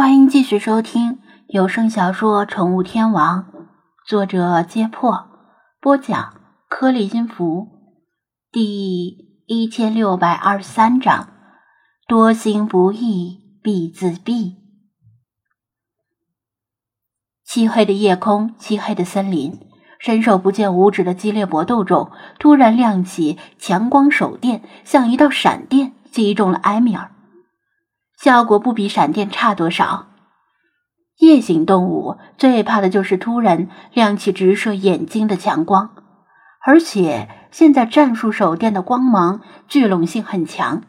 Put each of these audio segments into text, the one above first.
欢迎继续收听有声小说《宠物天王》，作者：揭破，播讲：颗粒音符，第一千六百二十三章：多行不义必自毙。漆黑的夜空，漆黑的森林，伸手不见五指的激烈搏斗中，突然亮起强光手电，像一道闪电击中了埃米尔。效果不比闪电差多少。夜行动物最怕的就是突然亮起直射眼睛的强光，而且现在战术手电的光芒聚拢性很强，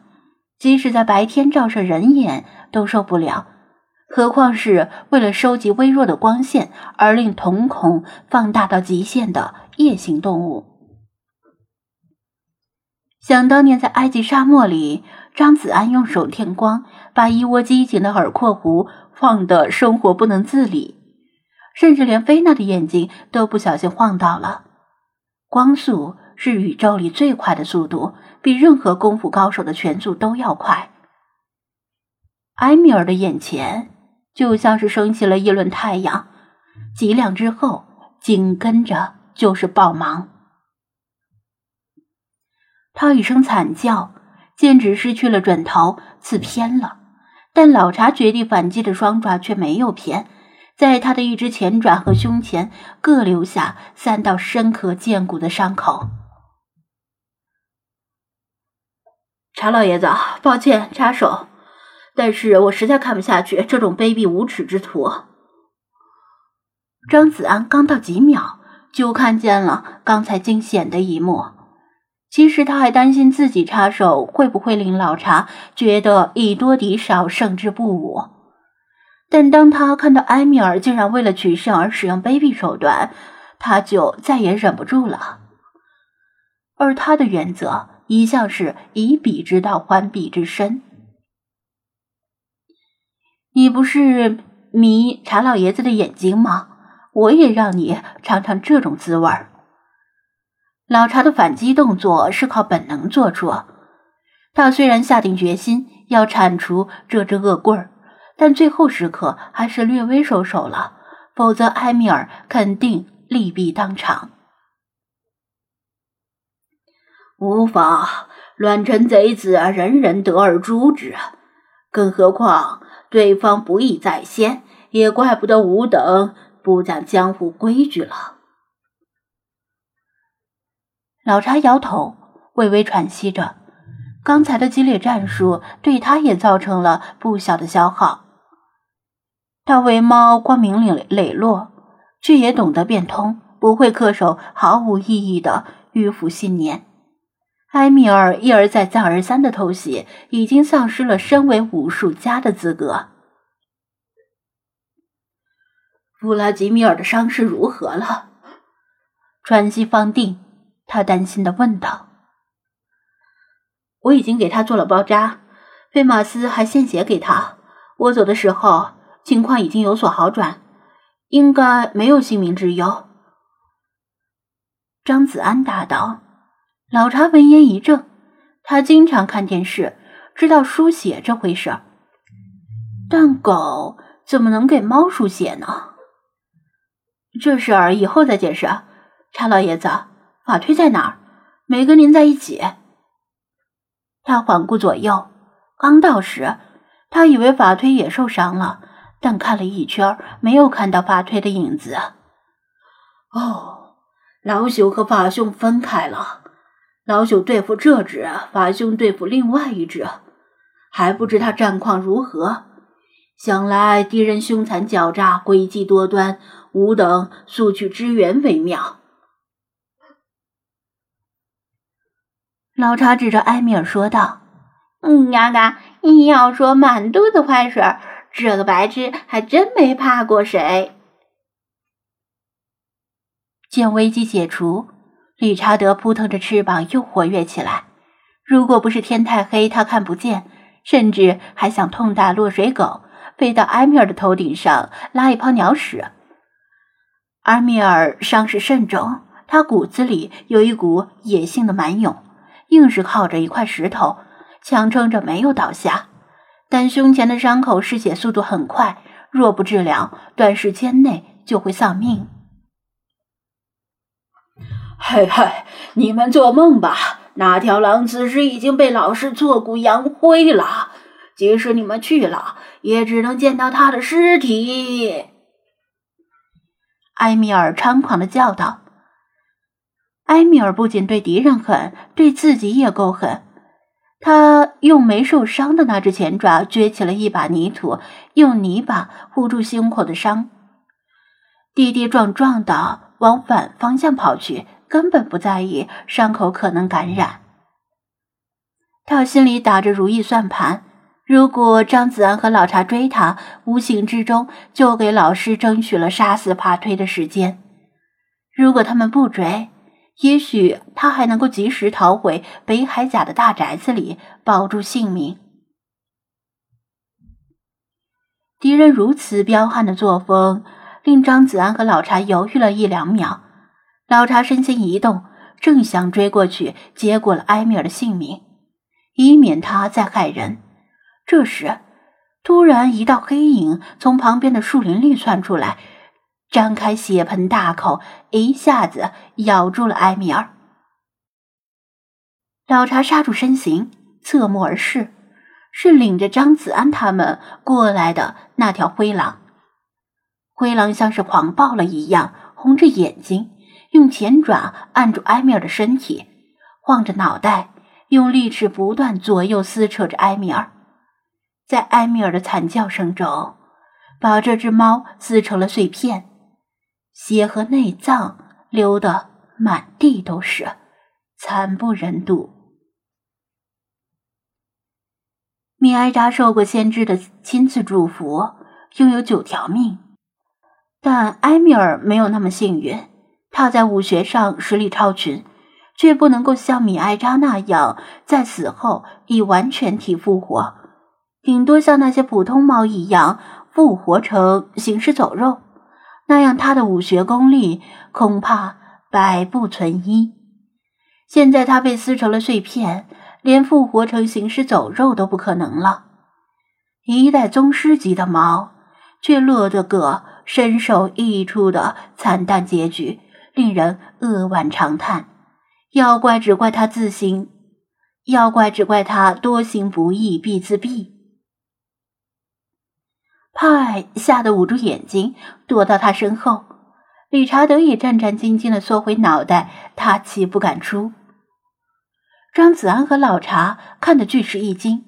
即使在白天照射人眼都受不了，何况是为了收集微弱的光线而令瞳孔放大到极限的夜行动物。想当年在埃及沙漠里。张子安用手电光把一窝机警的耳廓狐晃得生活不能自理，甚至连菲娜的眼睛都不小心晃到了。光速是宇宙里最快的速度，比任何功夫高手的拳速都要快。埃米尔的眼前就像是升起了一轮太阳，几两之后，紧跟着就是爆芒。他一声惨叫。剑指失去了准头，刺偏了，但老茶绝地反击的双爪却没有偏，在他的一只前爪和胸前各留下三道深可见骨的伤口。查老爷子，抱歉插手，但是我实在看不下去这种卑鄙无耻之徒。张子安刚到几秒，就看见了刚才惊险的一幕。其实他还担心自己插手会不会令老查觉得以多敌少，胜之不武。但当他看到埃米尔竟然为了取胜而使用卑鄙手段，他就再也忍不住了。而他的原则一向是以彼之道还彼之身。你不是迷查老爷子的眼睛吗？我也让你尝尝这种滋味儿。老查的反击动作是靠本能做出。他虽然下定决心要铲除这只恶棍儿，但最后时刻还是略微收手了，否则埃米尔肯定利弊当场。无妨，乱臣贼子人人得而诛之，更何况对方不义在先，也怪不得吾等不讲江湖规矩了。老查摇头，微微喘息着。刚才的激烈战术对他也造成了不小的消耗。他为猫光明磊磊落，却也懂得变通，不会恪守毫无意义的迂腐信念。埃米尔一而再、再而三的偷袭，已经丧失了身为武术家的资格。弗拉基米尔的伤势如何了？喘息方定。他担心的问道：“我已经给他做了包扎，费马斯还献血给他。我走的时候，情况已经有所好转，应该没有性命之忧。”张子安答道。老查闻言一怔，他经常看电视，知道输血这回事儿，但狗怎么能给猫输血呢？这事儿以后再解释，查老爷子。法推在哪儿？没跟您在一起。他环顾左右，刚到时，他以为法推也受伤了，但看了一圈，没有看到法推的影子。哦，老朽和法兄分开了。老朽对付这只，法兄对付另外一只，还不知他战况如何。想来敌人凶残狡诈，诡计多端，吾等速去支援为妙。老查指着埃米尔说道：“嗯，嘎嘎，你要说满肚子坏水，这个白痴还真没怕过谁。”见危机解除，理查德扑腾着翅膀又活跃起来。如果不是天太黑，他看不见，甚至还想痛打落水狗，飞到埃米尔的头顶上拉一泡鸟屎。埃米尔伤势甚重，他骨子里有一股野性的蛮勇。硬是靠着一块石头，强撑着没有倒下，但胸前的伤口失血速度很快，若不治疗，短时间内就会丧命。嘿嘿，你们做梦吧！那条狼此时已经被老师挫骨扬灰了，即使你们去了，也只能见到他的尸体。埃米尔猖狂的叫道。埃米尔不仅对敌人狠，对自己也够狠。他用没受伤的那只前爪撅起了一把泥土，用泥巴糊住胸口的伤，跌跌撞撞的往反方向跑去，根本不在意伤口可能感染。他心里打着如意算盘：如果张子安和老茶追他，无形之中就给老师争取了杀死帕推的时间；如果他们不追，也许他还能够及时逃回北海甲的大宅子里，保住性命。敌人如此彪悍的作风，令张子安和老查犹豫了一两秒。老查身形一动，正想追过去，结果了埃米尔的性命，以免他再害人。这时，突然一道黑影从旁边的树林里窜出来。张开血盆大口，一下子咬住了埃米尔。老查刹住身形，侧目而视，是领着张子安他们过来的那条灰狼。灰狼像是狂暴了一样，红着眼睛，用前爪按住埃米尔的身体，晃着脑袋，用利齿不断左右撕扯着埃米尔。在埃米尔的惨叫声中，把这只猫撕成了碎片。血和内脏流得满地都是，惨不忍睹。米埃扎受过先知的亲自祝福，拥有九条命，但埃米尔没有那么幸运。他在武学上实力超群，却不能够像米埃扎那样在死后以完全体复活，顶多像那些普通猫一样复活成行尸走肉。那样，他的武学功力恐怕百不存一。现在他被撕成了碎片，连复活成行尸走肉都不可能了。一代宗师级的猫，却落得个身首异处的惨淡结局，令人扼腕长叹。要怪只怪他自行，要怪只怪他多行不义必自毙。派吓得捂住眼睛，躲到他身后。理查德也战战兢兢地缩回脑袋，他气不敢出。张子安和老查看得俱是一惊，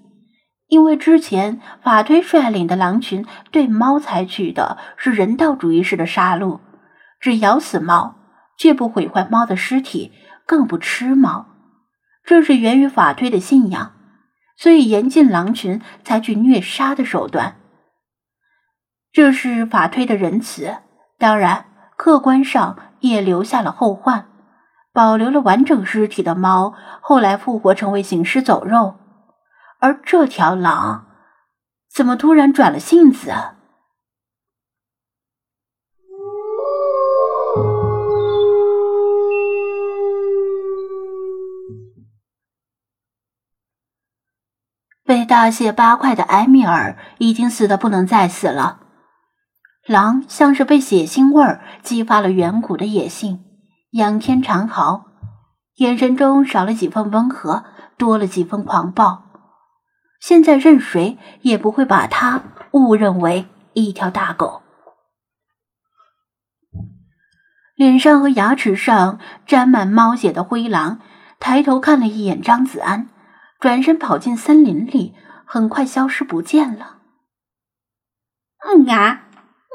因为之前法推率领的狼群对猫采取的是人道主义式的杀戮，只咬死猫，绝不毁坏猫的尸体，更不吃猫。这是源于法推的信仰，所以严禁狼群采取虐杀的手段。这是法推的仁慈，当然，客观上也留下了后患，保留了完整尸体的猫后来复活成为行尸走肉，而这条狼怎么突然转了性子？被大卸八块的埃米尔已经死的不能再死了。狼像是被血腥味儿激发了远古的野性，仰天长嚎，眼神中少了几分温和，多了几分狂暴。现在任谁也不会把它误认为一条大狗。脸上和牙齿上沾满猫血的灰狼抬头看了一眼张子安，转身跑进森林里，很快消失不见了。嗯啊！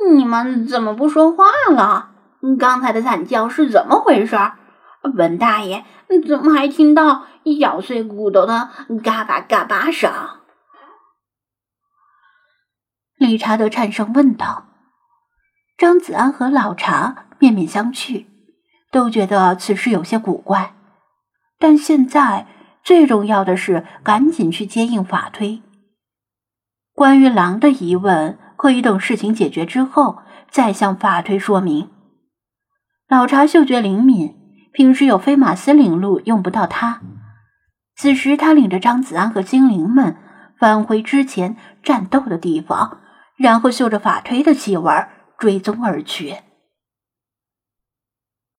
你们怎么不说话了？刚才的惨叫是怎么回事？文大爷，怎么还听到咬碎骨头的嘎巴嘎巴声？理查德颤声问道。张子安和老查面面相觑，都觉得此事有些古怪。但现在最重要的是赶紧去接应法推。关于狼的疑问。可以等事情解决之后再向法推说明。老查嗅觉灵敏，平时有飞马司领路用不到他。此时他领着张子安和精灵们返回之前战斗的地方，然后嗅着法推的气味追踪而去。